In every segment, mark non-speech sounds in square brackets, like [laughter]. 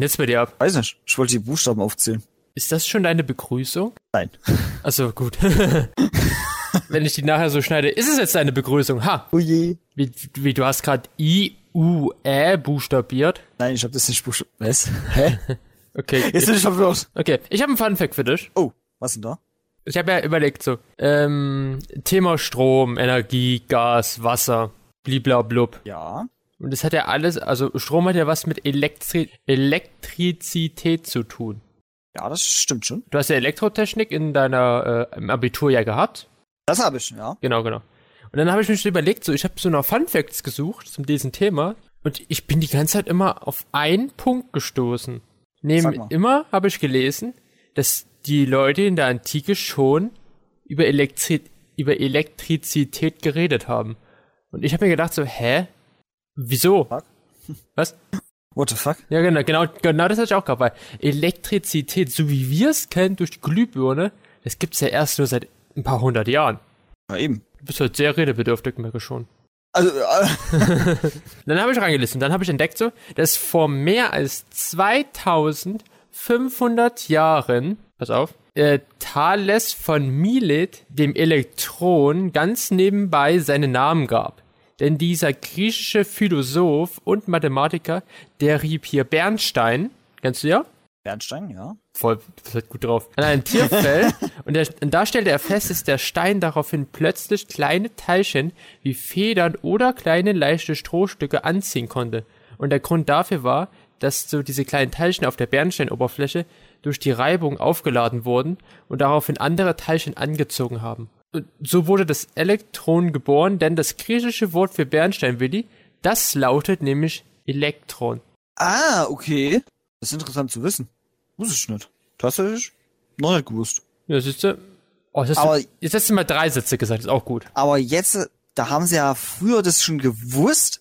denn jetzt bei dir ab? Weiß nicht. Ich wollte die Buchstaben aufzählen. Ist das schon deine Begrüßung? Nein. [laughs] Also gut. [laughs] Wenn ich die nachher so schneide, ist es jetzt deine Begrüßung? Ha! Oh je. Wie, wie du hast gerade I, U, Ä buchstabiert. Nein, ich habe das nicht buchstabiert. Was? Hä? [laughs] Okay. Jetzt bin ich verwirrt. Okay, ich habe einen Funfact für dich. Oh, was denn da? Ich habe ja überlegt so, ähm, Thema Strom, Energie, Gas, Wasser, bliblablub. Ja. Und das hat ja alles, also Strom hat ja was mit Elektri Elektrizität zu tun. Ja, das stimmt schon. Du hast ja Elektrotechnik in deiner äh, im Abitur ja gehabt. Das habe ich, ja. Genau, genau. Und dann habe ich mir schon überlegt, so ich habe so nach Fun Facts gesucht zum diesem Thema und ich bin die ganze Zeit immer auf einen Punkt gestoßen. Neben immer habe ich gelesen, dass die Leute in der Antike schon über, Elektri über Elektrizität geredet haben. Und ich habe mir gedacht so, hä? Wieso? Fuck. Was? What the fuck? Ja, genau, genau, genau das hatte ich auch gehabt, weil Elektrizität, so wie wir es kennen durch die Glühbirne, das gibt's ja erst nur seit ein paar hundert Jahren. Ja, eben. Du bist halt sehr redebedürftig, merke schon. Also, äh, [laughs] Dann habe ich reingelesen, dann habe ich entdeckt so, dass vor mehr als 2500 Jahren, pass auf, äh, Thales von Milet dem Elektron ganz nebenbei seinen Namen gab. Denn dieser griechische Philosoph und Mathematiker, der rieb hier Bernstein, kennst du ja? Bernstein, ja. Voll, das ist gut drauf. An ein Tierfell [laughs] und, der, und da stellte er fest, dass der Stein daraufhin plötzlich kleine Teilchen wie Federn oder kleine leichte Strohstücke anziehen konnte. Und der Grund dafür war, dass so diese kleinen Teilchen auf der Bernsteinoberfläche durch die Reibung aufgeladen wurden und daraufhin andere Teilchen angezogen haben. So wurde das Elektron geboren, denn das griechische Wort für Bernstein, Willi, das lautet nämlich Elektron. Ah, okay. Das ist interessant zu wissen. Wusste ich nicht. Tatsächlich noch nicht gewusst. Ja, siehst du? Oh, jetzt, hast Aber- du, jetzt hast du mal drei Sätze gesagt, ist auch gut. Aber jetzt, da haben sie ja früher das schon gewusst,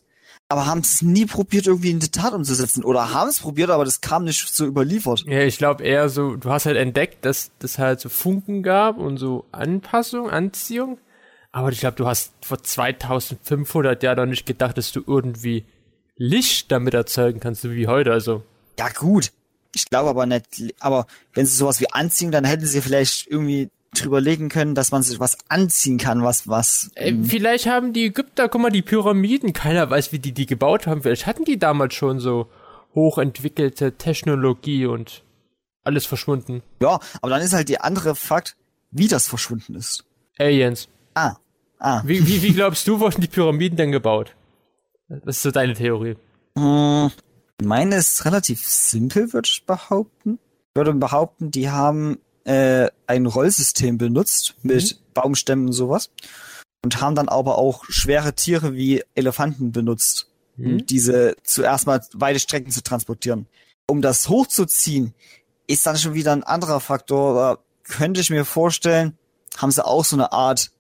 aber haben es nie probiert, irgendwie in die Tat umzusetzen. Oder haben es probiert, aber das kam nicht so überliefert. Ja, ich glaube eher so, du hast halt entdeckt, dass das halt so Funken gab und so Anpassung, Anziehung. Aber ich glaube, du hast vor 2500 Jahren noch nicht gedacht, dass du irgendwie Licht damit erzeugen kannst, so wie heute. Also, Ja, gut. Ich glaube aber nicht, aber wenn sie sowas wie anziehen, dann hätten sie vielleicht irgendwie drüber legen können, dass man sich was anziehen kann, was, was. ey, vielleicht haben die Ägypter, guck mal, die Pyramiden, keiner weiß, wie die die gebaut haben. Vielleicht hatten die damals schon so hochentwickelte Technologie und alles verschwunden. Ja, aber dann ist halt die andere Fakt, wie das verschwunden ist. Aliens. Ah, ah. Wie, wie, wie glaubst du, wurden die Pyramiden denn gebaut? Was ist so deine Theorie? Hm, meine ist relativ simpel, würde ich behaupten. Ich würde behaupten, die haben äh, ein Rollsystem benutzt mit Baumstämmen und sowas und haben dann aber auch schwere Tiere wie Elefanten benutzt, um Mhm. diese zuerst mal weite Strecken zu transportieren. Um das hochzuziehen, ist dann schon wieder ein anderer Faktor. Aber könnte ich mir vorstellen, haben sie auch so eine Art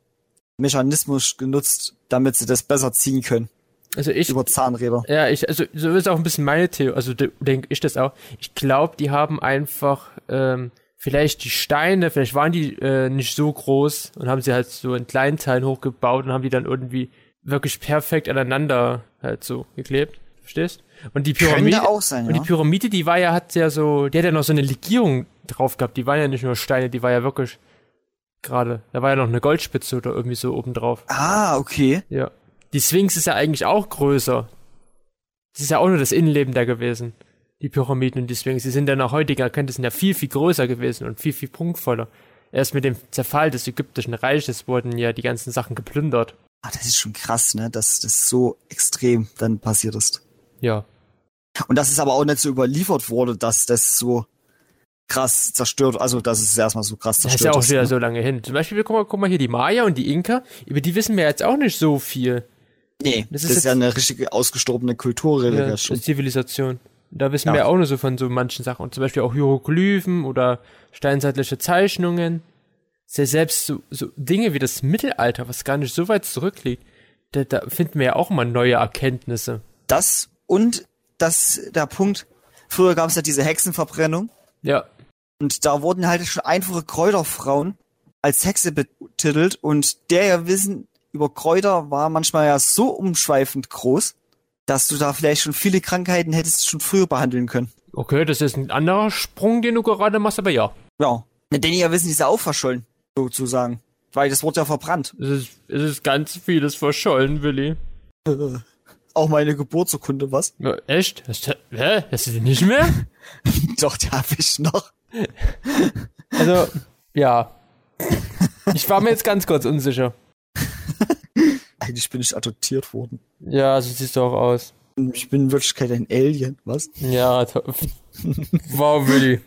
Mechanismus genutzt, damit sie das besser ziehen können Also ich, über Zahnräder. Ja, ich, also so ist auch ein bisschen meine Theorie, also de- denke ich das auch. Ich glaube, die haben einfach ähm, vielleicht die Steine, vielleicht waren die äh, nicht so groß und haben sie halt so in kleinen Teilen hochgebaut und haben die dann irgendwie wirklich perfekt aneinander halt so geklebt. Verstehst? Und die Pyramide, sein, und ja. die Pyramide, die war ja, hat ja so, die hat ja noch so eine Legierung drauf gehabt. Die war ja nicht nur Steine, die war ja wirklich gerade, da war ja noch eine Goldspitze oder irgendwie so oben drauf. Ah, okay. Ja. Die Sphinx ist ja eigentlich auch größer. Das ist ja auch nur das Innenleben da gewesen. Die Pyramiden und die Sphinx. Die sind ja nach heutiger Erkenntnis ja viel, viel größer gewesen und viel, viel prunkvoller. Erst mit dem Zerfall des ägyptischen Reiches wurden ja die ganzen Sachen geplündert. Ah, das ist schon krass, ne, dass das so extrem dann passiert ist. Ja. Und dass es aber auch nicht so überliefert wurde, dass das so krass zerstört, also dass es erstmal so krass Das zerstört ist ja auch ist. wieder ne? so lange hin. Zum Beispiel, guck mal, guck mal hier, die Maya und die Inka, über die wissen wir jetzt auch nicht so viel. Nee, Das das ist ist, jetzt- ja eine richtige ausgestorbene Ja, Kulturrelegation. das Zivilisation. Da wissen Ja. wir auch nur so von so manchen Sachen. Und zum Beispiel auch Hieroglyphen oder steinzeitliche Zeichnungen. Sehr selbst so, so Dinge wie das Mittelalter, was gar nicht so weit zurückliegt, da, da finden wir ja auch mal neue Erkenntnisse. Das und das der Punkt, früher gab es ja diese Hexenverbrennung Ja, und da wurden halt schon einfache Kräuterfrauen als Hexe betitelt und der ja Wissen über Kräuter war manchmal ja so umschweifend groß, dass du da vielleicht schon viele Krankheiten hättest schon früher behandeln können. Okay, das ist ein anderer Sprung, den du gerade machst, aber ja. Ja. Denn ja wissen, die ist ja auch verschollen, sozusagen. Weil das wurde ja verbrannt. Es ist, es ist ganz vieles verschollen, Willi. [laughs] Auch meine Geburtsurkunde, was? Ja, echt? Hast du, hä? Hast du die nicht mehr? [laughs] Doch, die hab ich noch. Also, [laughs] ja. Ich war mir jetzt ganz kurz unsicher. Eigentlich bin ich adoptiert worden. Ja, so siehst du auch aus. Ich bin in Wirklichkeit ein Alien, was? Ja, to- wow, Willi.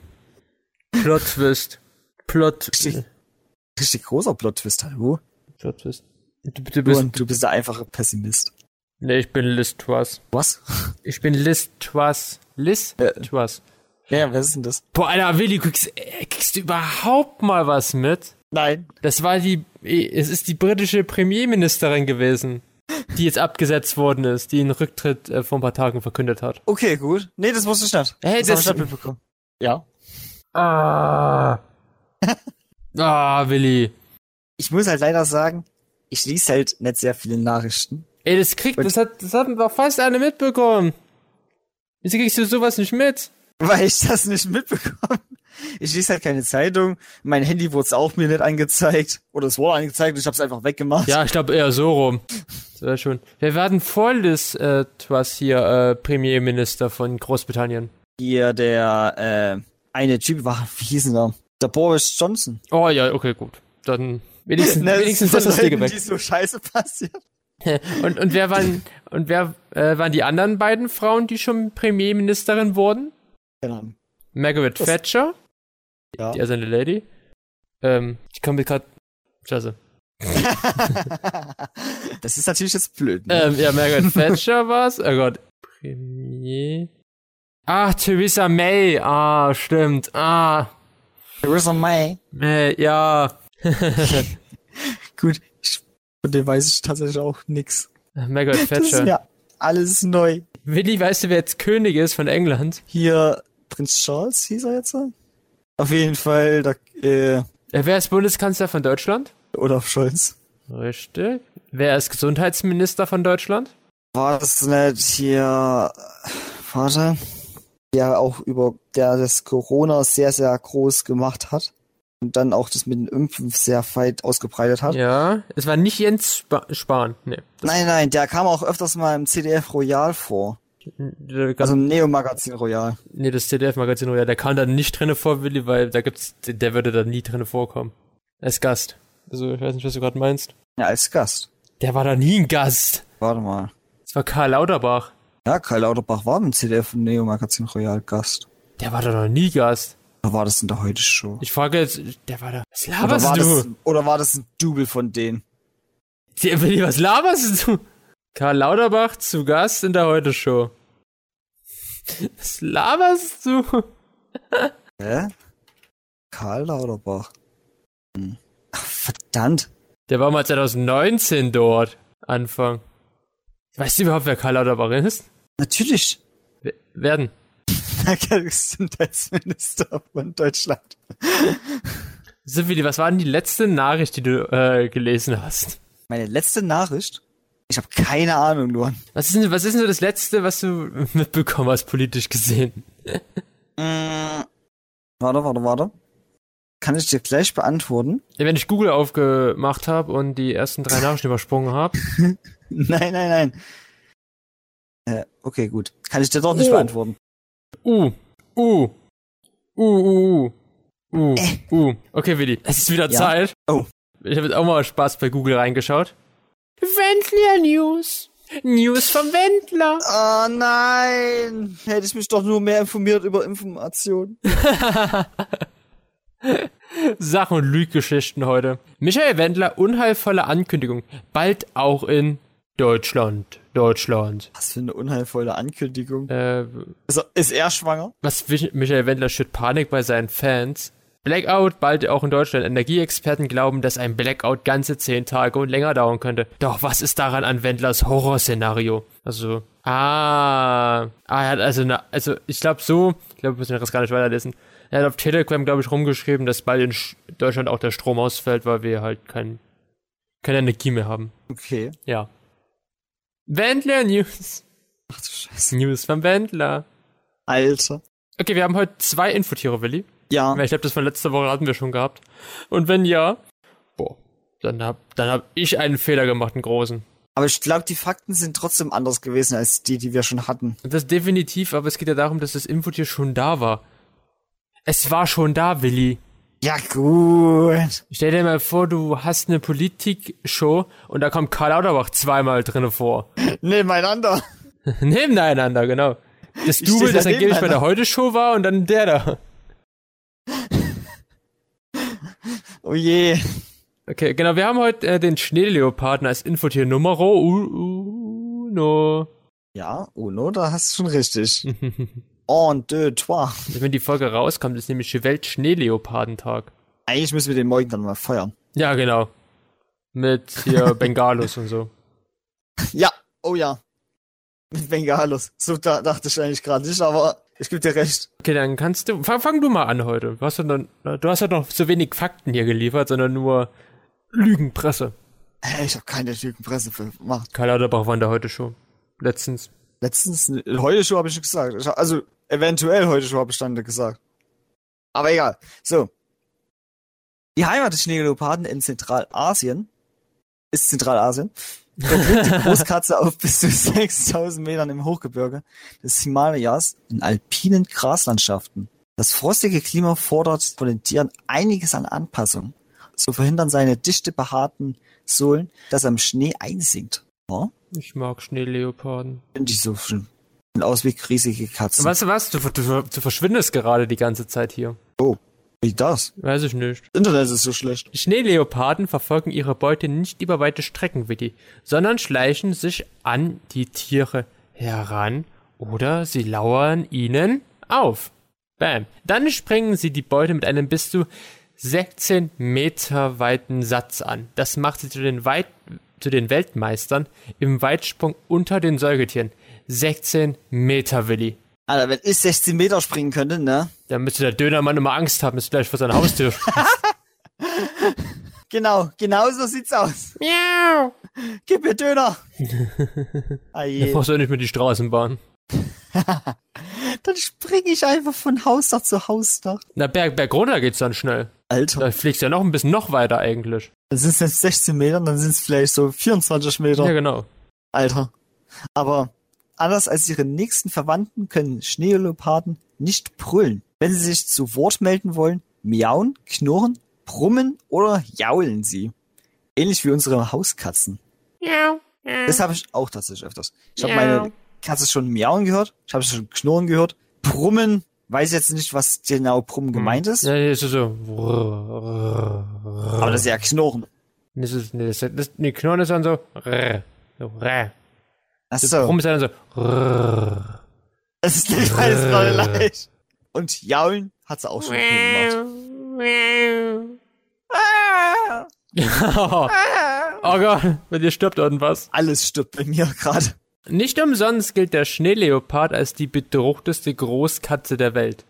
Plot Twist. Plot, Richtig, richtig großer Plot-Twist, hallo? Plot Twist. Du, du bist, Und du bist der einfache Pessimist. nee, ich bin Liz Truss. Was? Ich bin Liz Truss. Liz Äh. Truss. Ja, was ist denn das? Boah, Alter, Willi, kriegst, kriegst du überhaupt mal was mit? Nein. Das war die, es ist die britische Premierministerin gewesen, die jetzt abgesetzt worden ist, die einen Rücktritt äh, vor ein paar Tagen verkündet hat. Okay, gut. Nee, das wusste ich nicht. Hey, das, das- ich nicht mitbekommen. Ja. Ah. ah, Willi. Ich muss halt leider sagen, ich lese halt nicht sehr viele Nachrichten. Ey, das kriegt, das hat, das haben doch fast alle mitbekommen. Wieso kriegst du sowas nicht mit? Weil ich das nicht mitbekomme. Ich lese halt keine Zeitung. Mein Handy wurde es auch mir nicht angezeigt. Oder es wurde angezeigt und ich habe es einfach weggemacht. Ja, ich glaube eher so rum. Das wäre schon. Wir werden voll Liz äh, Truss hier, äh, Premierminister von Großbritannien. Hier der, äh, eine Typ war, wie hieß denn der? Der Boris Johnson. Oh ja, okay, gut. Dann wenigstens, [laughs] Ne, wenigstens das ist Leuten, weg. die so scheiße passiert. [laughs] Und, und wer waren, und wer äh, waren die anderen beiden Frauen, die schon Premierministerin wurden? Keine Ahnung. Margaret Das- Thatcher, Ja. die eine Lady. Ähm, ich komme mir gerade. Scheiße. [laughs] das ist natürlich jetzt blöd. Ne? Ähm, ja, Margaret Thatcher war's. Oh Gott. Premier. Ah, Theresa May. Ah, stimmt. Ah, Theresa May. May, ja. [laughs] Gut, ich, von dem weiß ich tatsächlich auch nix. Margaret Das ist Thatcher. mir alles neu. Willi, weißt du, wer jetzt König ist von England? Hier, Prinz Charles hieß er jetzt? Auf jeden Fall, da, äh, Äh, Wer ist Bundeskanzler von Deutschland? Olaf Scholz. Richtig. Wer ist Gesundheitsminister von Deutschland? War das nicht hier, Vater? Der auch über, der das Corona sehr, sehr groß gemacht hat. Und dann auch das mit dem Impfen sehr weit ausgebreitet hat. Ja, es war nicht Jens Spa Spahn. Nee. Nein, nein, der kam auch öfters mal im CDF Royal vor. Also Neo-Magazin Royal. nee, das CDF-Magazin, oh ja, der kam da nicht drinne vor, Willi, weil da gibt's, der würde da nie drinne vorkommen. Als Gast. Also, ich weiß nicht, was du gerade meinst. Ja, als Gast. Der war da nie ein Gast. Warte mal. Das war Karl Lauterbach. Ja, Karl Lauterbach war im CDF und Neo-Magazin Royal Gast. Der war da noch nie Gast. Oder war das in der Heute-Show? Ich frage jetzt, der war da. Was Oder laberst war, du? das, oder war das ein Double von denen? Der Willi, was laberst du? Karl Lauterbach zu Gast in der Heute-Show. Was laberst du? Hä? Karl Lauterbach. Hm. Ach, verdammt. Der war mal 2019 dort. Anfang. Weißt du überhaupt, wer Karl Lauterbach ist? Natürlich. W- Werden. Gesundheitsminister von Deutschland. So, Willi, was war denn die letzte Nachricht, die du äh, gelesen hast? Meine letzte Nachricht? Ich habe keine Ahnung, Luan. Was ist, denn, was ist denn so das Letzte, was du [laughs] mitbekommen hast, politisch gesehen? Mm. Warte, warte, warte. Kann ich dir gleich beantworten? Ja, wenn ich Google aufgemacht habe und die ersten drei Nachrichten [laughs] übersprungen habe. [laughs] Nein, nein, nein. Äh, okay, gut. Kann ich dir doch nicht Oh. beantworten. Uh, uh, uh, uh, uh, uh, Äh. uh. Okay, Willi, es ist wieder Ja? Zeit. Oh. Ich habe jetzt auch mal Spaß bei Google reingeschaut. Wendler News. News vom Wendler. Oh nein! Hätte ich mich doch nur mehr informiert über Informationen. [laughs] Sach- und Lüggeschichten heute. Michael Wendler, unheilvolle Ankündigung. Bald auch in Deutschland. Deutschland. Was für eine unheilvolle Ankündigung. Äh, Also, ist er schwanger? was Mich- Michael Wendler schürt Panik bei seinen Fans. Blackout bald auch in Deutschland. Energieexperten glauben, dass ein Blackout ganze zehn Tage und länger dauern könnte. Doch was ist daran an Wendlers Horrorszenario? Also, ah, ah, er hat also, eine, also ich glaube so, ich glaube, wir müssen das gar nicht weiterlesen. Er hat auf Telegram, glaube ich, rumgeschrieben, dass bald in Sch- Deutschland auch der Strom ausfällt, weil wir halt kein, keine Energie mehr haben. Okay. Ja. Wendler News. Ach du Scheiße. News vom Wendler. Alter. Okay, wir haben heute zwei Infotiere, Willi. Ja. Ich glaube, das von letzter Woche hatten wir schon gehabt. Und wenn ja, boah, dann hab, dann hab ich einen Fehler gemacht, einen großen. Aber ich glaube, die Fakten sind trotzdem anders gewesen als die, die wir schon hatten. Das definitiv, aber es geht ja darum, dass das Infotier schon da war. Es war schon da, Willi. Ja, gut. Stell dir mal vor, du hast eine Politik-Show und da kommt Karl Lauterbach zweimal drinne vor. [laughs] Nebeneinander. [laughs] Nebeneinander, genau. Das Double, das da angeblich bei der. Heute-Show war und dann der da. Oh je. Okay, genau, wir haben heute äh, den Schneeleoparden als Infotier Numero uno. Ja, Uno, da hast du schon richtig. [laughs] Un, deux, trois. Wenn die Folge rauskommt, ist nämlich Welt-Schneeleopardentag. Eigentlich müssen wir den morgen dann mal feiern. Ja, genau. Mit hier [laughs] Bengalos und so. Ja, oh ja. Mit Bengalos. So da, dachte ich eigentlich gerade nicht, aber ich gebe dir recht. Okay, dann kannst du. Fang, fang du mal an heute. Du hast ja noch, du hast ja noch so wenig Fakten hier geliefert, sondern nur Lügenpresse. Hey, ich habe keine Lügenpresse für gemacht. Karl Lauterbach war in der Heute Show. Letztens. Letztens, äh, heute schon habe ich nicht gesagt. Ich, hab- also, eventuell heute schon habe ich dann gesagt. Aber egal. So. Die Heimat des Schneeleoparden in Zentralasien ist Zentralasien. Die Großkatze auf bis zu [laughs] 6000 Metern im Hochgebirge des Himalayas in alpinen Graslandschaften. Das frostige Klima fordert von den Tieren einiges an Anpassung. So verhindern seine dichte behaarten Sohlen, dass er im Schnee einsinkt. Ja? Ich mag Schneeleoparden. Finde ich so schön. Sehen aus wie riesige Katzen. Weißt du was? Du, du, du verschwindest gerade die ganze Zeit hier. Wie das? Weiß ich nicht. Das Internet ist so schlecht. Die Schneeleoparden verfolgen ihre Beute nicht über weite Strecken, Willi, sondern schleichen sich an die Tiere heran oder sie lauern ihnen auf. Bam. Dann springen sie die Beute mit einem bis zu 16 Meter weiten Satz an. Das macht sie zu den, Weit zu den Weltmeistern im Weitsprung unter den Säugetieren. 16 Meter, Willi. Alter, wenn ich 16 Meter springen könnte, ne? Da müsste der Dönermann immer Angst haben, dass du gleich vor seiner Haustür [laughs] Genau, genau so sieht's aus. Miau. Gib mir Döner. [laughs] ah brauchst du nicht mehr die Straßenbahn. [laughs] Dann springe ich einfach von Hausdach zu Hausdach. Na, Berg, Berg runter geht's dann schnell. Alter, Da fliegst du ja noch ein bisschen noch weiter eigentlich. dann sind es jetzt 16 Meter, dann sind es vielleicht so 24 Meter. Ja, genau. Alter. Aber anders als ihre nächsten Verwandten können Schneeleoparden nicht brüllen. Wenn sie sich zu Wort melden wollen, miauen, knurren, brummen oder jaulen sie. Ähnlich wie unsere Hauskatzen. Ja. Das habe ich auch tatsächlich öfters. Ich habe meine Katze schon miauen gehört, ich habe schon knurren gehört. Brummen, weiß jetzt nicht, was genau Brummen gemeint ist, Ja, das ist so. aber das ist ja Knurren. Das ist, nee, das, das, nee, Knurren ist dann so. So. Ach Das so, Brummen ist dann so. [laughs] das ist nicht alles gerade leicht. Und jaulen hat sie auch schon gemacht. [laughs] oh Gott, bei dir stirbt irgendwas. Alles stirbt bei mir gerade. Nicht umsonst gilt der Schneeleopard als die bedrohteste Großkatze der Welt.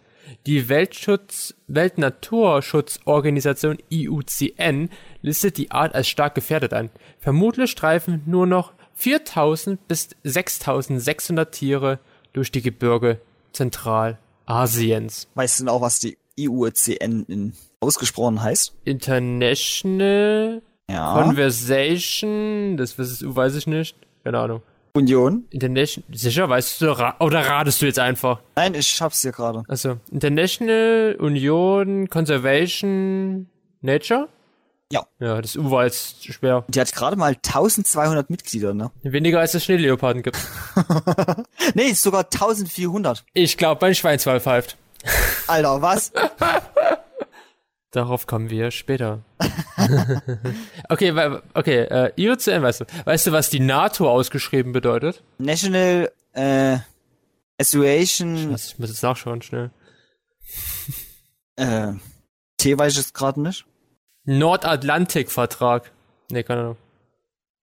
Die Weltschutz Weltnaturschutzorganisation IUCN listet die Art als stark gefährdet ein. Vermutlich streifen nur noch 4000 bis 6600 Tiere durch die Gebirge Zentralasiens. Weißt du denn auch, was die IUCN in ausgesprochen heißt? International Ja. Conversation, das weiß ich nicht, keine Ahnung. Union? International, sicher, weißt du, ra- oder ratest du jetzt einfach? Nein, ich hab's hier gerade. Also, International Union Conservation Nature? Ja. Ja, das U war jetzt schwer. Die hat gerade mal 1200 Mitglieder, ne? Weniger als es Schneeleoparden gibt. [laughs] Nee, ist sogar 1400. Ich glaube, mein Schweinswall pfeift. Alter, was? [laughs] Darauf kommen wir später. [laughs] okay, okay, äh, IOCN, weißt du, weißt du, was die NATO ausgeschrieben bedeutet? National äh, Association Was, ich muss jetzt nachschauen, schnell. äh, T weiß ich jetzt gerade nicht. Nordatlantikvertrag. Nee, keine Ahnung.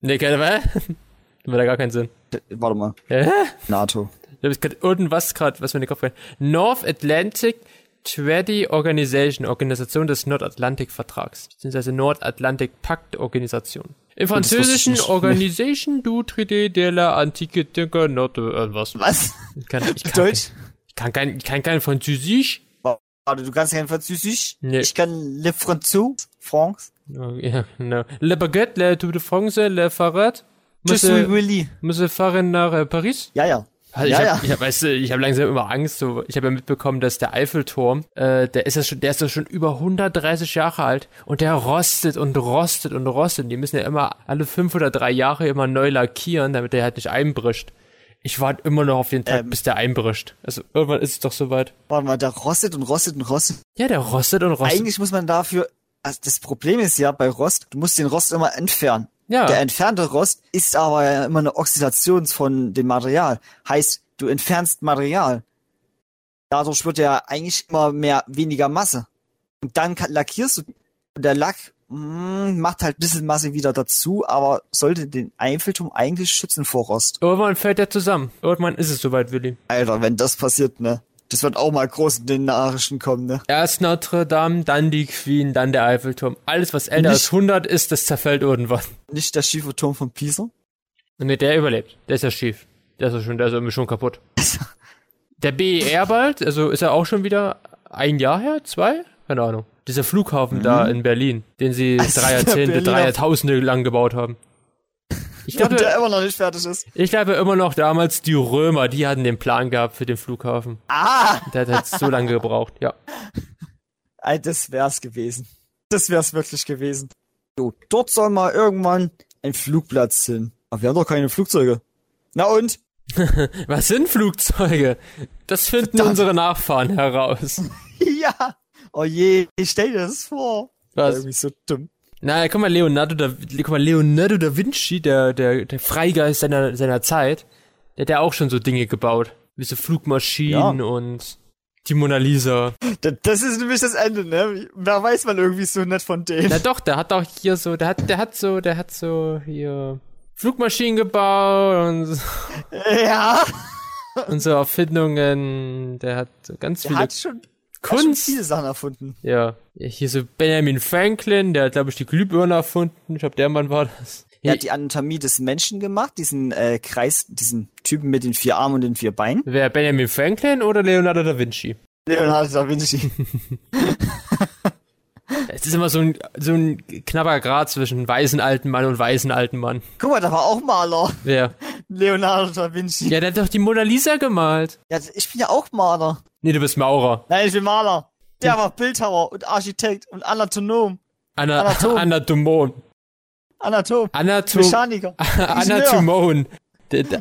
Nee, keine Ahnung. [laughs] Macht da gar keinen Sinn. Äh, Warte mal. Hä? NATO. Ich habe gerade irgendwas gerade, was mir in den Kopf rein. North Atlantic Treaty Organization, Organisation des Nordatlantikvertrags, beziehungsweise Nordatlantik Pakt Organisation. Im ich Französischen. Organisation du Traité de la Antique de Note, äh, was? Was? Ich kann, ich kann, Deutsch? Ich kann kein, ich kann kein Französisch. Warte, du kannst kein Französisch? Nee. Ich kann Le Français, France. Ja, genau. Le Baguette, le Tour de France, le Fahrrad. Äh, Willy. muss er fahren nach äh, Paris? Ja, ja. Also ich Ja, hab, ja. ich hab, weißt du, ich habe langsam immer Angst. So, ich habe ja mitbekommen, dass der Eiffelturm, äh, der ist ja schon, der ist ja schon über 130 Jahre alt und der rostet und rostet und rostet. Die müssen ja immer alle fünf oder drei Jahre immer neu lackieren, damit der halt nicht einbricht. Ich warte immer noch auf den Tag, Ähm. bis der einbricht. Also irgendwann ist es doch soweit. Warte mal, der rostet und rostet und rostet. Ja, der rostet und rostet. Eigentlich muss man dafür, also das Problem ist ja bei Rost, du musst den Rost immer entfernen. ja, Der entfernte Rost ist aber ja immer eine Oxidation von dem Material. Heißt, du entfernst Material. Dadurch wird ja eigentlich immer mehr, weniger Masse. Und dann lackierst du, und der Lack mh, macht halt ein bisschen Masse wieder dazu, aber sollte den Eiffelturm eigentlich schützen vor Rost. irgendwann fällt der zusammen. Irgendwann ist es soweit, Willi. Alter, wenn das passiert, ne? Das wird auch mal groß in den Nachrichten kommen, ne? Erst Notre Dame, dann die Queen, dann der Eiffelturm. Alles, was älter Nicht- als 100 ist, das zerfällt irgendwann. Nicht der schiefe Turm von Pisa. Ne, der überlebt. Der ist ja schief. Der ist ja schon, der ist irgendwie schon kaputt. [laughs] Der BER bald, also ist er auch schon wieder ein Jahr her? Zwei? Keine Ahnung. Dieser Flughafen da in Berlin, den sie [laughs] Also drei Jahrzehnte, drei Jahrtausende lang gebaut haben. Ich glaube, der immer noch nicht fertig ist. ich glaube immer noch damals die Römer, die hatten den Plan gehabt für den Flughafen. Ah! Der hat halt so lange gebraucht, ja. Das wär's gewesen. Das wär's wirklich gewesen. So, dort soll mal irgendwann ein Flugplatz hin. Aber wir haben doch keine Flugzeuge. Na und? [laughs] Was sind Flugzeuge? Das finden Verdammt. unsere Nachfahren heraus. [laughs] ja! Oh je, ich stell dir das vor. Was? Irgendwie so dumm. Na, guck mal, Leonardo da, guck mal, Leonardo da Vinci, der, der, der Freigeist seiner, seiner Zeit, der hat ja auch schon so Dinge gebaut. Wie so Flugmaschinen Ja. und die Mona Lisa. Da- Das ist nämlich das Ende, ne? Da weiß man irgendwie so nicht von denen. Na doch, der hat auch hier so, der hat, der hat so, der hat so hier Flugmaschinen gebaut und, so- Ja, und so Erfindungen. Der hat so ganz der viele hat schon, der hat schon Kunst. viele Sachen erfunden. Ja. ja. Hier so Benjamin Franklin, der hat, glaube ich, die Glühbirne erfunden. Ich glaube, der Mann war das. Er hat die Anatomie des Menschen gemacht, diesen äh, Kreis, diesen Typen mit den vier Armen und den vier Beinen. Wer, Benjamin Franklin oder Leonardo da Vinci? Leonardo da Vinci. [laughs] [laughs] Es ist immer so ein, so ein knapper Grad zwischen weißen alten Mann und weißen alten Mann. Guck mal, da war auch Maler. Wer? Leonardo da Vinci. Ja, der hat doch die Mona Lisa gemalt. Ja, ich bin ja auch Maler. Nee, du bist Maurer. Nein, ich bin Maler. Der war Bildhauer und Architekt und Anatonom. Ana Anatom. Anatomon. Anatom. Anatom Mechaniker. [laughs] Anatomon.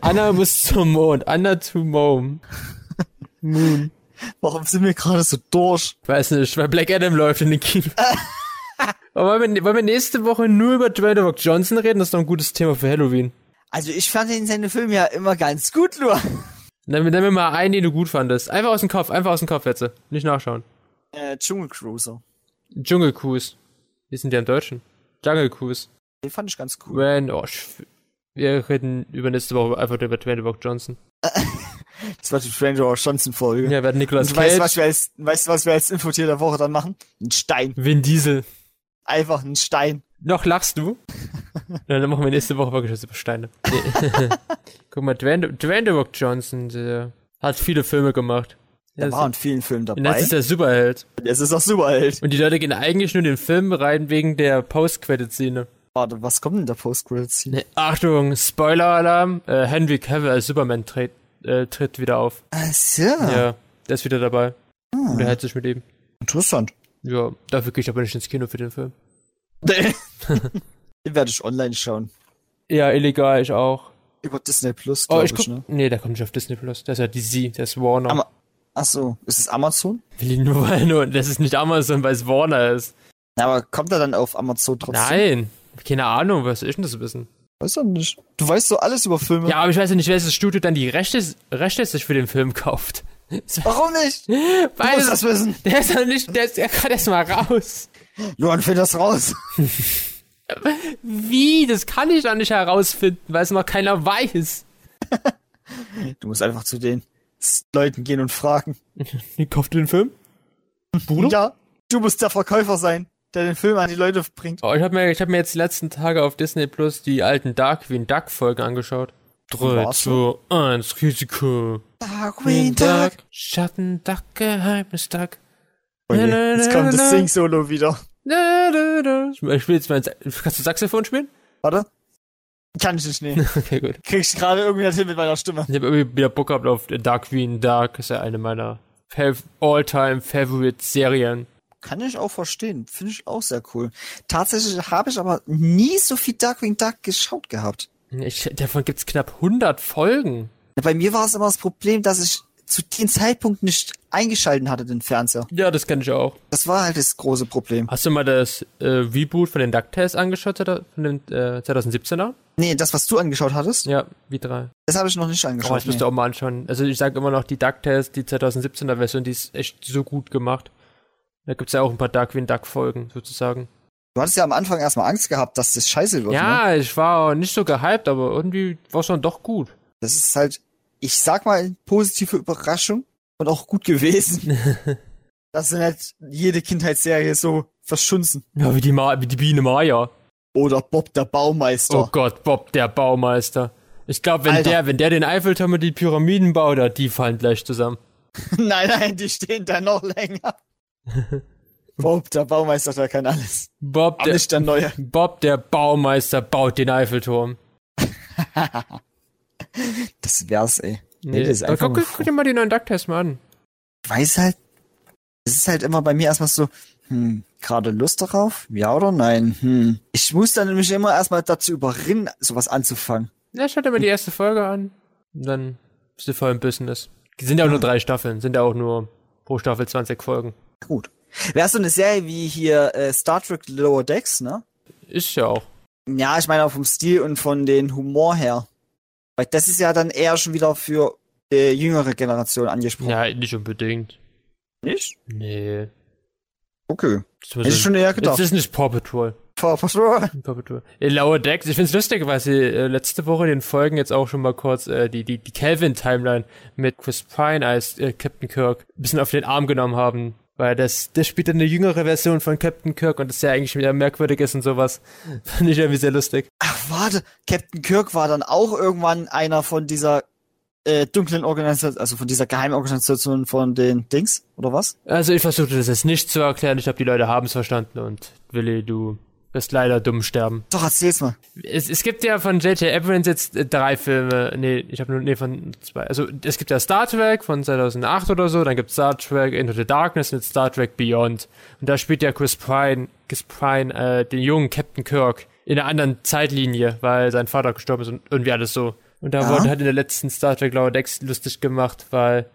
Anna muss zum Mond. Anatomon. Moon. Warum sind wir gerade so durch? Weiß nicht, weil Black Adam läuft in den Kino. [laughs] Aber wollen wir, wollen wir nächste Woche nur über Dwayne Rock Johnson reden? Das ist doch ein gutes Thema für Halloween. Also ich fand ihn in seinen Filmen ja immer ganz gut, nur. Dann nenn mir mal einen, den du gut fandest. Einfach aus dem Kopf, einfach aus dem Kopf jetzt. Nicht nachschauen. Äh, Dschungelcruiser. Jungle Cruise. Wir sind ja im Deutschen. Jungle Cruise. Den fand ich ganz cool. When, oh, wir reden über nächste Woche einfach über Dwayne Rock Johnson. [laughs] Das war die Stranger Johnson Folge. Ja, wir hatten Nicolas Und weißt du, Cage, was wir als, weißt was wir als Infotier der Woche dann machen? Ein Stein. Vin Diesel. Einfach ein Stein. Noch lachst du? Ja, dann machen wir nächste Woche wirklich was über Steine. [laughs] Guck mal, Dwayne, Dwayne The Rock Johnson, der hat viele Filme gemacht. Der Ja, war in vielen Filmen Und das dabei. ist der Superheld. Jetzt ist er Superheld. Und die Leute gehen eigentlich nur in den Film rein wegen der Post-Credit-Szene. Warte, was kommt denn der Post-Credit-Scene? Nee, Achtung, Spoiler-Alarm. Äh, Henry Cavill als Superman tritt, äh, tritt wieder auf. Ach so. Ja, der ist wieder dabei. Ah, Und er hält sich mit ihm. interessant. Ja, dafür gehe ich aber nicht ins Kino für den Film. Den werde ich online schauen. Ja, illegal, ich auch. Über Disney Plus, Oh, glaube ich ich, guck. ne? Nee, der kommt nicht auf Disney Plus. Der ist ja DC, der ist Warner. Ama- Ach so, ist es Amazon? Will ich nur, [laughs] weil nur, das ist nicht Amazon, weil es Warner ist. Na, aber kommt er dann auf Amazon trotzdem? Nein. Keine Ahnung, was ich denn das wissen? Weiß er nicht. Du weißt so alles über Filme. Ja, aber ich weiß ja nicht, welches Studio dann die Rechte, Rechte sich für den Film kauft. [laughs] Warum nicht? Du Weil musst das wissen. der ist ja nicht, der ist ja gerade erst mal raus. Johann, find das raus. Wie? Das kann ich doch nicht herausfinden, weil es noch keiner weiß. Du musst einfach zu den Leuten gehen und fragen. Wie kauft du den Film? Bruder? Ja, du musst der Verkäufer sein. der den Film an die Leute bringt. Oh, ich habe mir, ich hab mir jetzt die letzten Tage auf Disney Plus die alten Darkwing Duck Folgen angeschaut. 3, war's 2, 1, Risiko. Darkwing Duck. Schatten Duck, Geheimnis Duck. Oh je, jetzt kommt das Sing-Solo wieder. Ich spiel jetzt mal, kannst du Saxophon spielen? Warte. Kann ich nicht, nee. [laughs] Okay, gut. Krieg ich gerade irgendwie nicht hin mit meiner Stimme. Ich habe irgendwie wieder Bock gehabt auf Darkwing Duck. Ist ja eine meiner All-Time Favorite Serien. Kann ich auch verstehen. Finde ich auch sehr cool. Tatsächlich habe ich aber nie so viel Darkwing Duck geschaut gehabt. Ich, davon gibt's knapp 100 Folgen. Bei mir war es immer das Problem, dass ich zu dem Zeitpunkt nicht eingeschalten hatte, den Fernseher. Ja, das kann ich auch. Das war halt das große Problem. Hast du mal das äh, Reboot von den DuckTales angeschaut, von den äh, 2017er? Nee, das, was du angeschaut hattest, Ja, wie drei. das habe ich noch nicht Oh, angeschaut. das musst nee. du auch mal anschauen. Also ich sage immer noch, die DuckTales, die 2017er Version, die ist echt so gut gemacht. Da gibt's ja auch ein paar Darkwing Duck Folgen, sozusagen. Du hattest ja am Anfang erstmal Angst gehabt, dass das scheiße wird. Ne? Ja, ich war nicht so gehypt, aber irgendwie war's dann doch gut. Das ist halt, ich sag mal, positive Überraschung und auch gut gewesen. [laughs] dass sie nicht jede Kindheitsserie so verschunzen. Ja, wie die, Ma wie die Biene Maya. Oder Bob der Baumeister. Oh Gott, Bob, der Baumeister. Ich glaube, wenn Alter. der, wenn der den Eiffelturm und die Pyramiden baut, da, die fallen gleich zusammen. [laughs] nein, nein, die stehen da noch länger. [laughs] Bob der Baumeister, der kann alles. Bob, der, der Neue. Bob, der Baumeister, baut den Eiffelturm. Das wär's, ey. Nee, das ist einfach guck, guck, dir mal die neuen Ducktest mal an. Ich weiß halt, es ist halt immer bei mir erstmal so, hm, gerade Lust darauf? Ja oder nein? Hm. Ich muss dann nämlich immer erstmal dazu überrinnen, sowas anzufangen. Ja, schau dir mal die erste Folge an. Und dann bist du voll im Business. Die sind ja auch nur drei Staffeln, sind ja auch nur pro Staffel 20 Folgen. Gut. Wäre so eine Serie wie hier äh, Star Trek Lower Decks, ne? Ist ja auch. Ja, ich meine auch vom Stil und von den Humor her. Weil das ist ja dann eher schon wieder für die jüngere Generation angesprochen. Ja, nicht unbedingt. Nicht? Nee. Okay. Das ich schon eher das gedacht. ist nicht Paw Patrol. Paw Patrol. [laughs] Paw Patrol. Lower Decks, ich find's lustig, weil sie äh, letzte Woche in den Folgen jetzt auch schon mal kurz äh, die, die, die Calvin-Timeline mit Chris Pine als äh, Captain Kirk ein bisschen auf den Arm genommen haben. Weil das, das spielt dann eine jüngere Version von Captain Kirk und das ja eigentlich wieder merkwürdig ist und sowas. [laughs] Fand ich irgendwie sehr lustig. Ach, warte. Captain Kirk war dann auch irgendwann einer von dieser äh, dunklen Organisation, also von dieser Geheimorganisation von den Dings, oder was? Also ich versuchte das jetzt nicht zu erklären. Ich glaube, die Leute haben es verstanden und Willi, du wirst leider dumm sterben. Doch, erzähl's mal. Es, es gibt ja von J.J. Abrams jetzt drei Filme. Nee, ich habe nur, nee, von zwei. Also es gibt ja Star Trek von 2008 oder so, dann gibt Star Trek Into the Darkness und Star Trek Beyond. Und da spielt ja Chris Pine, Chris Pine äh, den jungen Captain Kirk in einer anderen Zeitlinie, weil sein Vater gestorben ist und irgendwie alles so. Und da Ja. wurde halt in der letzten Star Trek Lower Decks lustig gemacht, weil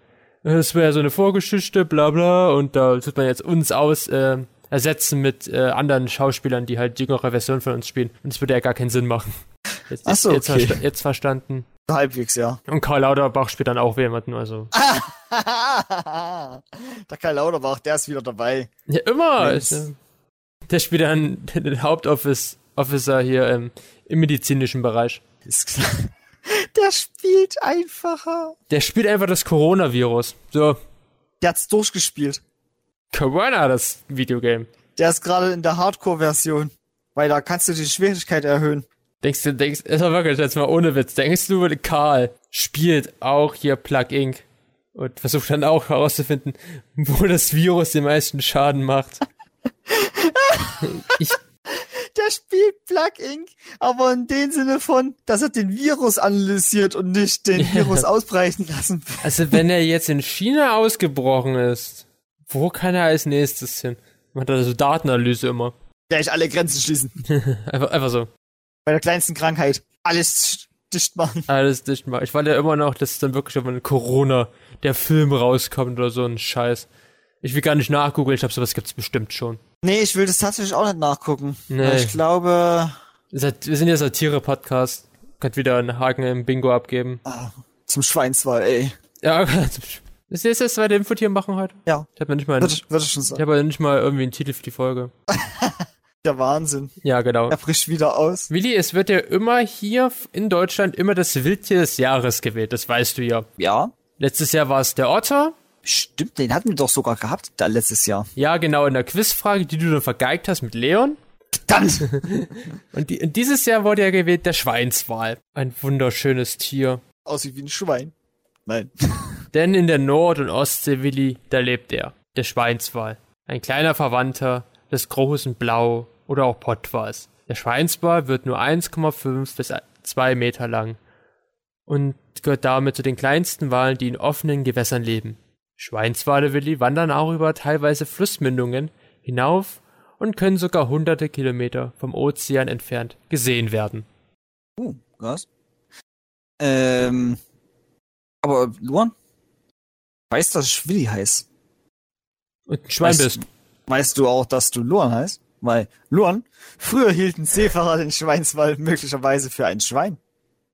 es wäre so eine Vorgeschichte, bla bla, und da tut man jetzt uns aus, äh, ersetzen mit äh, anderen Schauspielern, die halt jüngere Version von uns spielen. Und das würde ja gar keinen Sinn machen. [laughs] Jetzt, Ach so, jetzt, okay. versta jetzt verstanden. Halbwegs, ja. Und Karl Lauterbach spielt dann auch jemanden, also. [laughs] der Kai Lauterbach, der ist wieder dabei. Ja, immer. Ja- der spielt dann den Hauptoffice Officer hier ähm, im medizinischen Bereich. Ist klar. [laughs] Der spielt einfacher. Der spielt einfach das Coronavirus. So, Der hat's durchgespielt. Corona, das Videogame. Der ist gerade in der Hardcore-Version. Weil da kannst du die Schwierigkeit erhöhen. Denkst du, denkst, war wirklich jetzt mal ohne Witz, denkst du, Karl spielt auch hier Plug Inc. und versucht dann auch herauszufinden, wo das Virus den meisten Schaden macht. [laughs] ich, Der spielt Plug Inc., aber in dem Sinne von, dass er den Virus analysiert und nicht den Ja. Virus ausbrechen lassen also wenn er jetzt in China ausgebrochen ist, wo kann er als nächstes hin? Macht er so Datenanalyse immer. Gleich alle Grenzen schließen. [laughs] Einfach, einfach so. Bei der kleinsten Krankheit. Alles dicht machen. Alles dicht machen. Ich warte ja immer noch, dass dann wirklich irgendwann Corona, der Film rauskommt oder so ein Scheiß. Ich will gar nicht nachgoogeln, ich glaube, sowas gibt's bestimmt schon. Nee, ich will das tatsächlich auch nicht nachgucken. Nee. Ich glaube, Wir sind ja Satire-Podcast. Könnt wieder einen Haken im Bingo abgeben. ah, zum Schweinswall, ey. Ja, [laughs] ist jetzt das zweite Info hier machen heute? Ja. Ich habe nicht mal, ich ich, würde ich schon sagen. habe nicht mal irgendwie einen Titel für die Folge. [laughs] Der Wahnsinn. Ja, genau. Er bricht wieder aus. Willi, es wird ja immer hier in Deutschland immer das Wildtier des Jahres gewählt, das weißt du ja. Ja. Letztes Jahr war es der Otter, Stimmt, den hatten wir doch sogar gehabt da letztes Jahr. Ja, genau, in der Quizfrage, die du dann vergeigt hast mit Leon. Dann. [laughs] Und, die, und dieses Jahr wurde ja gewählt der Schweinswal. Ein wunderschönes Tier. Aussieht wie ein Schwein. Nein. [laughs] Denn in der Nord- und Ostsee, Willi, da lebt er. Der Schweinswal. Ein kleiner Verwandter des großen Blau oder auch Pottwals. Der Schweinswal wird nur 1,5 bis 2 Meter lang und gehört damit zu den kleinsten Walen, die in offenen Gewässern leben. Schweinswale, Willi, wandern auch über teilweise Flussmündungen hinauf und können sogar hunderte Kilometer vom Ozean entfernt gesehen werden. Uh, was? Ähm. Aber Luan? Weißt du, dass ich Willi heiß? Und ein Schwein Weißt- bist. Weißt du auch, dass du Luan heißt? Weil Luan, früher hielten Seefahrer den Schweinswal möglicherweise für ein Schwein.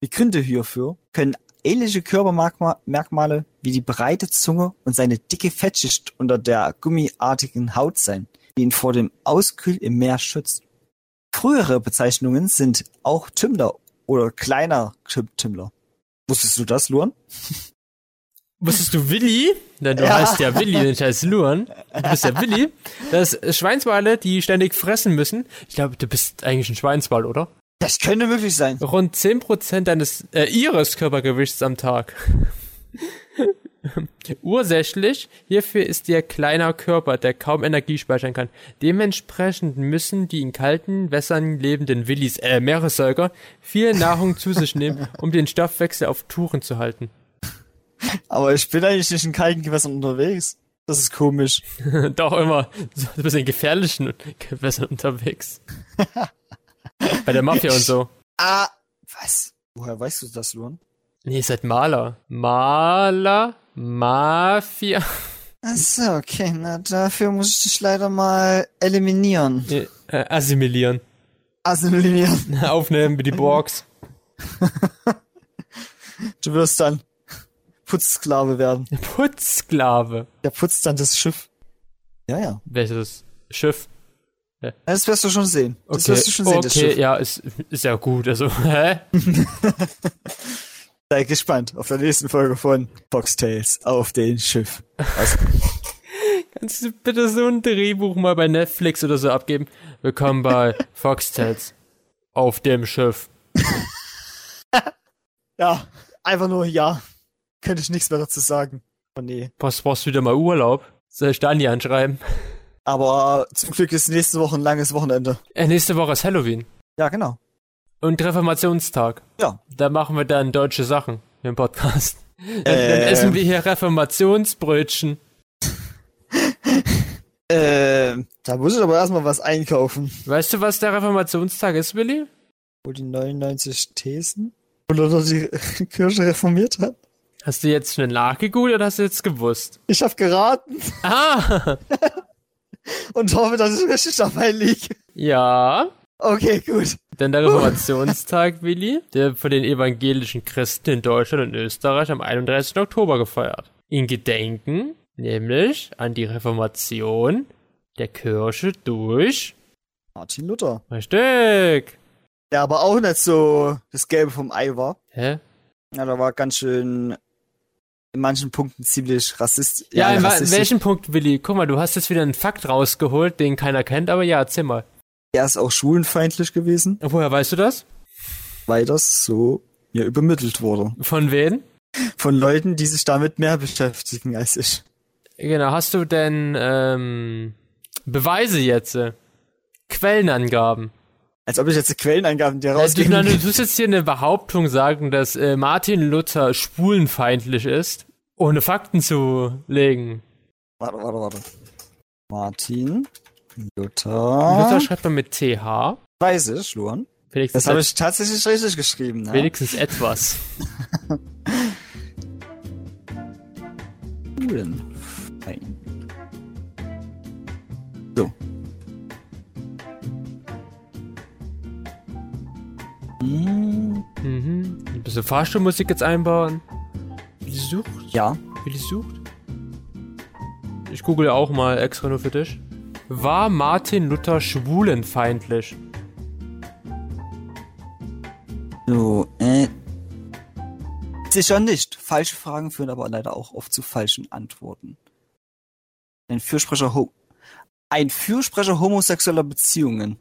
Die Gründe hierfür können ähnliche Körpermerkmale wie die breite Zunge und seine dicke Fettschicht unter der gummiartigen Haut sein, die ihn vor dem Auskühl im Meer schützt. Frühere Bezeichnungen sind auch Tümmler oder kleiner Tüm- Tümmler. Wusstest du das, Luan? Wusstest du Willi? Denn du Ja. heißt ja Willi, nicht heißt Luan. Du bist ja Willi. Das Schweinswale, die ständig fressen müssen. Ich glaube, du bist eigentlich ein Schweinswal, oder? Das könnte möglich sein. Rund 10% deines, äh, ihres Körpergewichts am Tag. [laughs] Ursächlich hierfür ist ihr kleiner Körper, der kaum Energie speichern kann. Dementsprechend müssen die in kalten Wässern lebenden Willis, äh, Meeressäuger, viel Nahrung zu sich nehmen, [laughs] um den Stoffwechsel auf Touren zu halten. Aber ich bin eigentlich nicht in kalten Gewässern unterwegs. Das ist komisch. [laughs] Doch immer so ein bisschen gefährlichen Gewässern unterwegs. Bei der Mafia und so. Ah, was? Woher weißt du das, Luan? Nee, ihr seid Maler. Maler, Mafia. Achso, okay, na dafür muss ich dich leider mal eliminieren. Äh, assimilieren. Assimilieren. [laughs] Aufnehmen wie die Borgs. [laughs] Du wirst dann Putzsklave werden. [laughs] Putzsklave. Der putzt dann das Schiff. Ja, ja. Welches Schiff? Das wirst du schon sehen. Das Okay, wirst du schon sehen, okay ja, ist, ist ja gut. Also, hä? Sei gespannt auf der nächsten Folge von Fox Tales auf den Schiff. Also, [laughs] Kannst du bitte so ein Drehbuch mal bei Netflix oder so abgeben? Willkommen bei [laughs] Foxtails. Auf dem Schiff. [laughs] ja, einfach nur ja. Könnte ich nichts mehr dazu sagen. Oh nee. Was brauchst du wieder mal Urlaub? Soll ich Dani anschreiben? Aber zum Glück ist nächste Woche ein langes Wochenende. Äh, nächste Woche ist Halloween. Ja, genau. Und Reformationstag. Ja. Da machen wir dann deutsche Sachen im Podcast. [laughs] Dann, dann Ähm. essen wir hier Reformationsbrötchen. [laughs] Ähm, da muss ich aber erstmal was einkaufen. Weißt du, was der Reformationstag ist, Willi? Wo die 99 Thesen? Oder die [laughs] Kirche reformiert hat? Hast du jetzt schnell nachgegoogelt oder hast du jetzt gewusst? Ich habe geraten Ah! und hoffe, dass ich richtig dabei liege. Ja. Okay, gut. Denn der Reformationstag, Willi, der von den evangelischen Christen in Deutschland und Österreich am 31. Oktober gefeiert. In Gedenken, nämlich an die Reformation der Kirche durch. Martin Luther. Richtig! Der aber auch nicht so das Gelbe vom Ei war. Hä? Ja, da war ganz schön in manchen Punkten ziemlich rassist. Ja, in wa- rassistisch. welchem Punkt, Willi? Guck mal, du hast jetzt wieder einen Fakt rausgeholt, den keiner kennt, aber ja, erzähl mal. Er ist auch schwulenfeindlich gewesen, Woher weißt du das? weil das so mir übermittelt wurde. Von wen? Von Leuten, die sich damit mehr beschäftigen als ich. Genau, hast du denn ähm, Beweise jetzt? Äh, Quellenangaben? Als ob ich jetzt die Quellenangaben dir rausgeben nein, du tust jetzt hier eine Behauptung sagen, dass äh, Martin Luther schwulenfeindlich ist, ohne Fakten zu legen. Warte, warte, warte. Martin Luther Luther. schreibt man mit TH. Weiß ich, Luan. Wenigstens, Das habe ich tatsächlich richtig geschrieben. Ne? wenigstens etwas. [laughs] Schwulenfeind. So. Hm, Mhm. Ein bisschen Fahrstuhlmusik jetzt einbauen. Willi sucht? Ja. Willi sucht? Ich google auch mal extra nur für dich. War Martin Luther schwulenfeindlich? So, äh. Sicher nicht. Falsche Fragen führen aber leider auch oft zu falschen Antworten. Ein Fürsprecher, ho ein Fürsprecher homosexueller Beziehungen.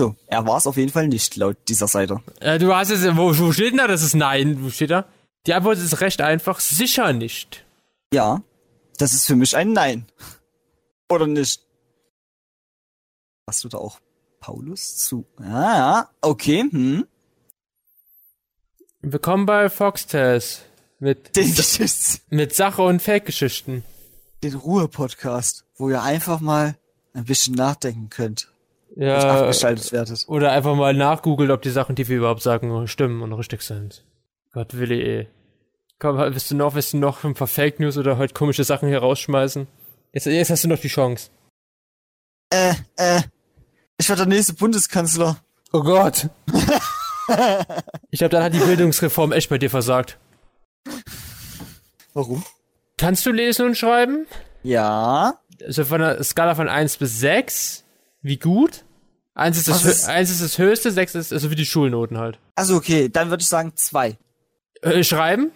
So, er war es auf jeden Fall nicht, laut dieser Seite. Äh, du hast es, wo, wo steht denn da? Das ist nein. Wo steht da? Die Antwort ist recht einfach. Sicher nicht. Ja, das ist für mich ein Nein. Oder nicht? Hast du da auch Paulus zu? Ja, ja, okay, hm. Willkommen bei Foxtales. Mit, [laughs] Den, Geschichts- mit Sache und Fake-Geschichten. den Ruhe-Podcast, wo ihr einfach mal ein bisschen nachdenken könnt. Und Ja. abgeschaltet werdet. Oder einfach mal nachgoogelt, ob die Sachen, die wir überhaupt sagen, stimmen und richtig sind. Gott willi eh. Komm, willst du noch, willst du noch ein paar Fake News oder halt komische Sachen hier rausschmeißen? Jetzt, jetzt hast du noch die Chance. Äh, äh, ich werde der nächste Bundeskanzler. Oh Gott. [laughs] ich glaube, dann hat die Bildungsreform echt bei dir versagt. Warum? Kannst du lesen und schreiben? Ja. Also von einer Skala von 1 bis 6. Wie gut? 1 ist das, Was ist- Hö- eins ist das höchste, 6 ist also wie die Schulnoten halt. Also okay, dann würde ich sagen zwei. Äh, schreiben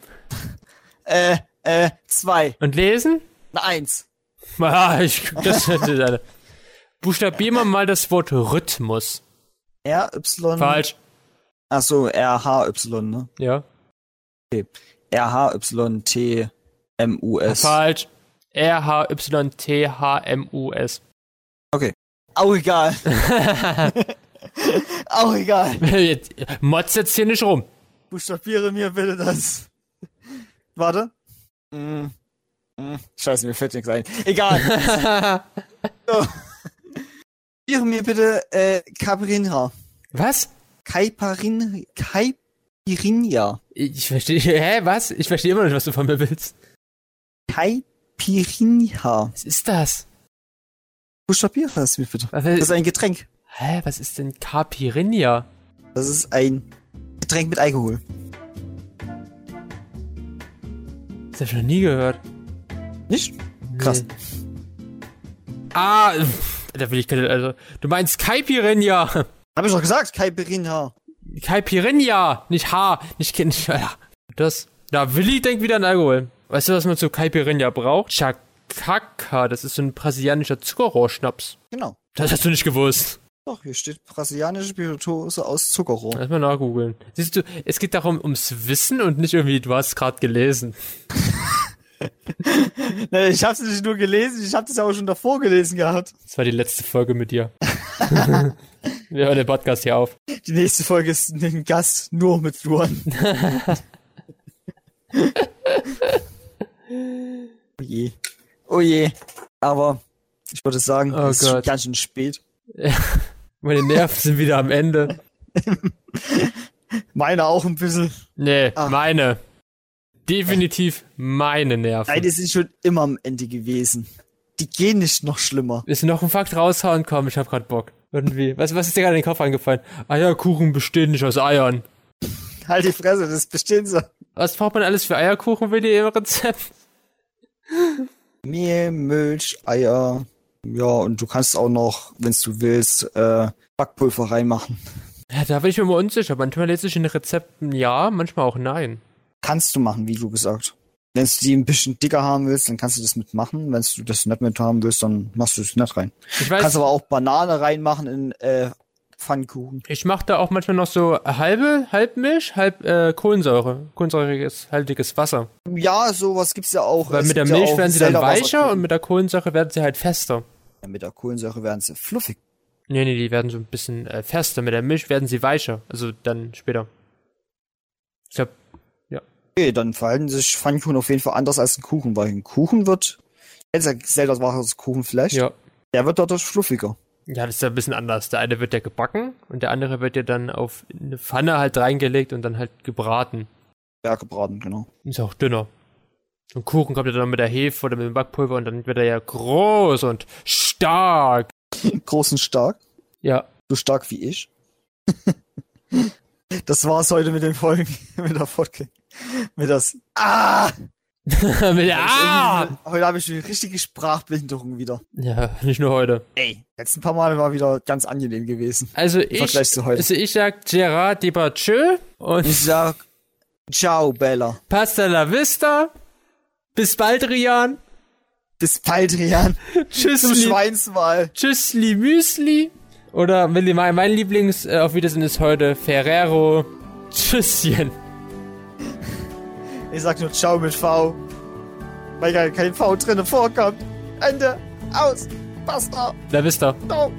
Äh, äh, zwei. und lesen? Eine Eins. [laughs] Ah, ich, das, das, Buchstabier mal mal das Wort Rhythmus. R, Y. Falsch. Ach so, R, H, Y, ne? Ja. R, H, Y, T, M, U, S. Falsch. R-H-Y-T-H-M-U-S. Auch egal. [laughs] [laughs] Auch egal. Jetzt, Motz jetzt hier nicht rum. Buchstabiere mir bitte das. Warte. Mm. Mm. Scheiße, mir fällt nichts ein. Egal. [laughs] so. Buchstabiere mir bitte äh, Caipirinha. Was? Caipirin, Caipirinha. Ich verstehe. [laughs] Hä, was? Ich verstehe immer nicht, was du von mir willst. Caipirinha. Was ist das? Buchstabiere das mir bitte. Was, Das ist ein Getränk. hä, was ist denn Caipirinha? Das ist ein Getränk mit Alkohol. Das hab ich noch nie gehört. Nicht? Krass. Ah, pff, da will ich keine, also, du meinst Caipirinha. Hab ich doch gesagt, Caipirinha. Caipirinha, nicht H, nicht nicht, ja. Das, da Willi denkt wieder an Alkohol. Weißt du, was man zu Caipirinha braucht? Chakaka, das ist so ein brasilianischer Zuckerrohrschnaps. Genau. Das hast du nicht gewusst. Doch, hier steht brasilianische Spirituose aus Zuckerrohr. Lass mal nachgoogeln. Siehst du, es geht darum ums Wissen und nicht irgendwie, du hast gerade gelesen. [laughs] [laughs] Ich hab's nicht nur gelesen, ich hab das ja auch schon davor gelesen gehabt. Das war die letzte Folge mit dir. [laughs] Wir hören den Podcast hier auf. Die nächste Folge ist ein Gast nur mit Luan. [laughs] oh je. Oh je. Aber ich würde sagen, Oh es ist ganz schön spät. Meine Nerven sind wieder am Ende. Meine auch ein bisschen. Nee, Ah. meine. Definitiv meine Nerven. Nein, die sind schon immer am Ende gewesen. Die gehen nicht noch schlimmer. Du noch einen Fakt raushauen? Komm, ich hab grad Bock. Irgendwie. Was, was ist dir gerade in den Kopf eingefallen? Eierkuchen bestehen nicht aus Eiern. Halt die Fresse, das bestehen sie. Was braucht man alles für Eierkuchen, will ihr im Rezept? Mehl, Milch, Eier. Ja, und du kannst auch noch, wenn du willst, äh, Backpulver reinmachen. Ja, da bin ich mir immer unsicher. Manchmal lese ich in den Rezepten ja, manchmal auch nein. Kannst du machen, wie du gesagt. Wenn du die ein bisschen dicker haben willst, dann kannst du das mitmachen. Wenn du das nicht mit haben willst, dann machst du es nicht rein. Ich weiß, Kannst aber auch Banane reinmachen in äh, Pfannkuchen. ich mache da auch manchmal noch so halbe, halbmilch, halb äh, Kohlensäure. Kohlensäuriges, haltiges Wasser. Ja, sowas gibt's ja auch. Weil Es mit der ja Milch auch werden sie dann weicher und mit der Kohlensäure werden sie halt fester. ja, mit der Kohlensäure werden sie fluffig. Nee, nee, die werden so ein bisschen äh, fester. Mit der Milch werden sie weicher. Also dann später. Ich glaub, Okay, dann verhalten sich Pfannkuchen auf jeden Fall anders als ein Kuchen, weil ein Kuchen wird, kennst ja Zelda Kuchen vielleicht, ja. der wird dadurch fluffiger. Ja, das ist ja ein bisschen anders. Der eine wird ja gebacken und der andere wird ja dann auf eine Pfanne halt reingelegt und dann halt gebraten. Ja, gebraten, genau. Ist auch dünner. Und Kuchen kommt ja dann mit der Hefe oder mit dem Backpulver und dann wird er ja groß und stark. [laughs] Groß und stark. Ja. So stark wie ich. [laughs] das war's heute mit den Folgen, [laughs] mit der Podcast. [laughs] Mit das Ah! [laughs] mit der ah! Heute habe ich eine richtige Sprachbehinderung wieder. Ja, nicht nur heute. Ey, letzten paar Male war wieder ganz angenehm gewesen. Also ich, Vergleich zu heute. also ich sag Gerard Depardieu und Ich sag Ciao, Bella. Pasta la vista. Bis bald, Rian. Bis bald, Rian. Tschüss, Zum li Schweinswal. Tschüssli Müsli. Oder mein Lieblings äh, auf Wiedersehen ist heute Ferrero. Tschüsschen. Ich sag nur Ciao mit V. Weil gar kein V drinne vorkommt. Ende. Aus. Basta. Da bist du. Ciao.